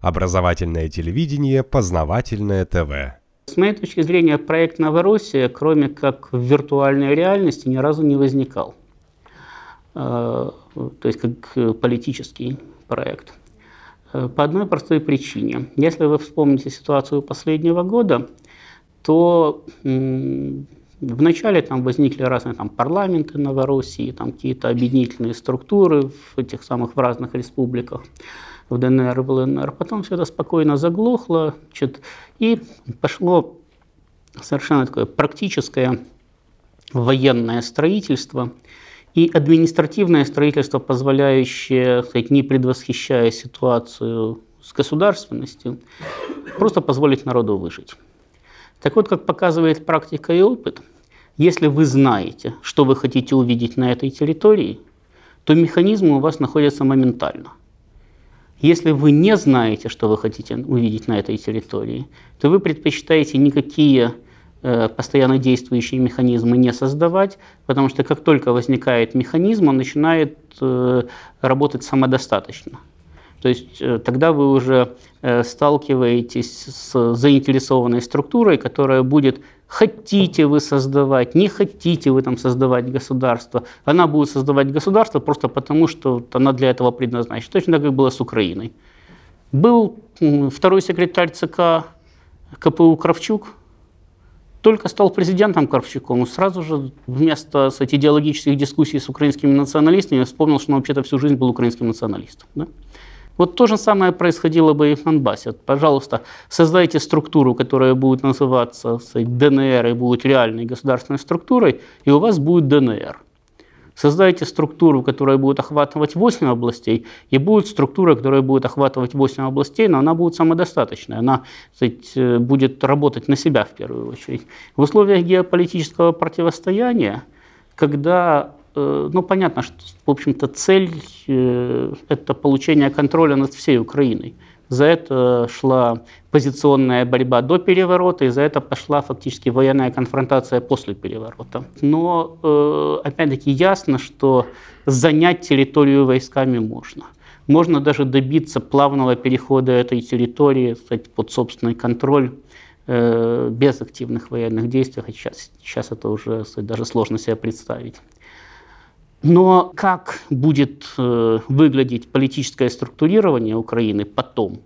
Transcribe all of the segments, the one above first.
Образовательное телевидение, познавательное ТВ. С моей точки зрения, проект «Новороссия», кроме как в виртуальной реальности, ни разу не возникал. Э, то есть как политический проект. Э, по одной простой причине. Если вы вспомните ситуацию последнего года, то Вначале там возникли разные там, парламенты Новороссии, там какие-то объединительные структуры в этих самых в разных республиках, в ДНР, в ЛНР. Потом все это спокойно заглохло, значит, и пошло совершенно такое практическое военное строительство и административное строительство, позволяющее, сказать, не предвосхищая ситуацию с государственностью, просто позволить народу выжить. Так вот, как показывает практика и опыт, если вы знаете, что вы хотите увидеть на этой территории, то механизмы у вас находятся моментально. Если вы не знаете, что вы хотите увидеть на этой территории, то вы предпочитаете никакие э, постоянно действующие механизмы не создавать, потому что как только возникает механизм, он начинает э, работать самодостаточно. То есть э, тогда вы уже э, сталкиваетесь с заинтересованной структурой, которая будет хотите вы создавать, не хотите вы там создавать государство. Она будет создавать государство просто потому, что она для этого предназначена. Точно так, как было с Украиной. Был второй секретарь ЦК КПУ Кравчук, только стал президентом Кравчуком, сразу же вместо кстати, идеологических дискуссий с украинскими националистами вспомнил, что он вообще-то всю жизнь был украинским националистом. Да? Вот то же самое происходило бы и в Донбассе. Пожалуйста, создайте структуру, которая будет называться ДНР и будет реальной государственной структурой, и у вас будет ДНР. Создайте структуру, которая будет охватывать 8 областей, и будет структура, которая будет охватывать 8 областей, но она будет самодостаточной, она сказать, будет работать на себя в первую очередь. В условиях геополитического противостояния, когда ну, понятно, что, в общем-то, цель э, – это получение контроля над всей Украиной. За это шла позиционная борьба до переворота, и за это пошла фактически военная конфронтация после переворота. Но, э, опять-таки, ясно, что занять территорию войсками можно. Можно даже добиться плавного перехода этой территории кстати, под собственный контроль без активных военных действий, хотя сейчас, сейчас это уже кстати, даже сложно себе представить. Но как будет э, выглядеть политическое структурирование Украины потом,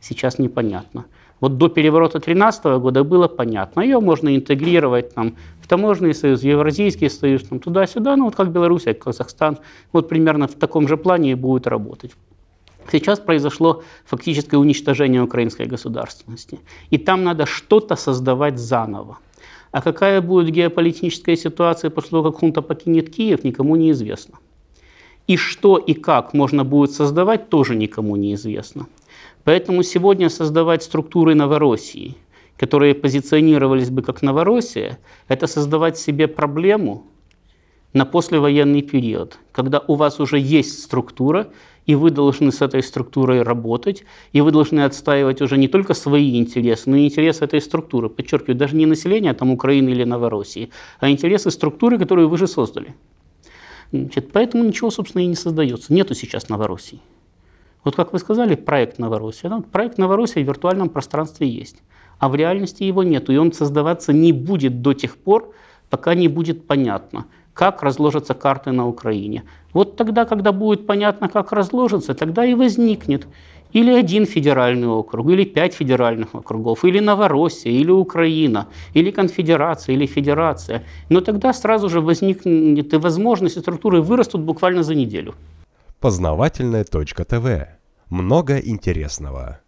сейчас непонятно. Вот до переворота 2013 года было понятно. Ее можно интегрировать там, в таможенный союз, в Евразийский союз, там, туда-сюда, ну вот как Белоруссия, как Казахстан. Вот примерно в таком же плане и будет работать. Сейчас произошло фактическое уничтожение украинской государственности. И там надо что-то создавать заново. А какая будет геополитическая ситуация после того, как хунта покинет Киев, никому не известно. И что и как можно будет создавать, тоже никому не известно. Поэтому сегодня создавать структуры Новороссии, которые позиционировались бы как Новороссия, это создавать себе проблему на послевоенный период, когда у вас уже есть структура, и вы должны с этой структурой работать, и вы должны отстаивать уже не только свои интересы, но и интересы этой структуры. Подчеркиваю, даже не населения там, Украины или Новороссии, а интересы структуры, которую вы же создали. Значит, поэтому ничего, собственно, и не создается. Нету сейчас Новороссии. Вот как вы сказали, проект Новороссия. Да? Проект Новороссия в виртуальном пространстве есть, а в реальности его нету, и он создаваться не будет до тех пор, пока не будет понятно – как разложатся карты на Украине. Вот тогда, когда будет понятно, как разложится, тогда и возникнет или один федеральный округ, или пять федеральных округов, или Новороссия, или Украина, или конфедерация, или федерация. Но тогда сразу же возникнет и возможности структуры вырастут буквально за неделю. Познавательная точка ТВ. Много интересного.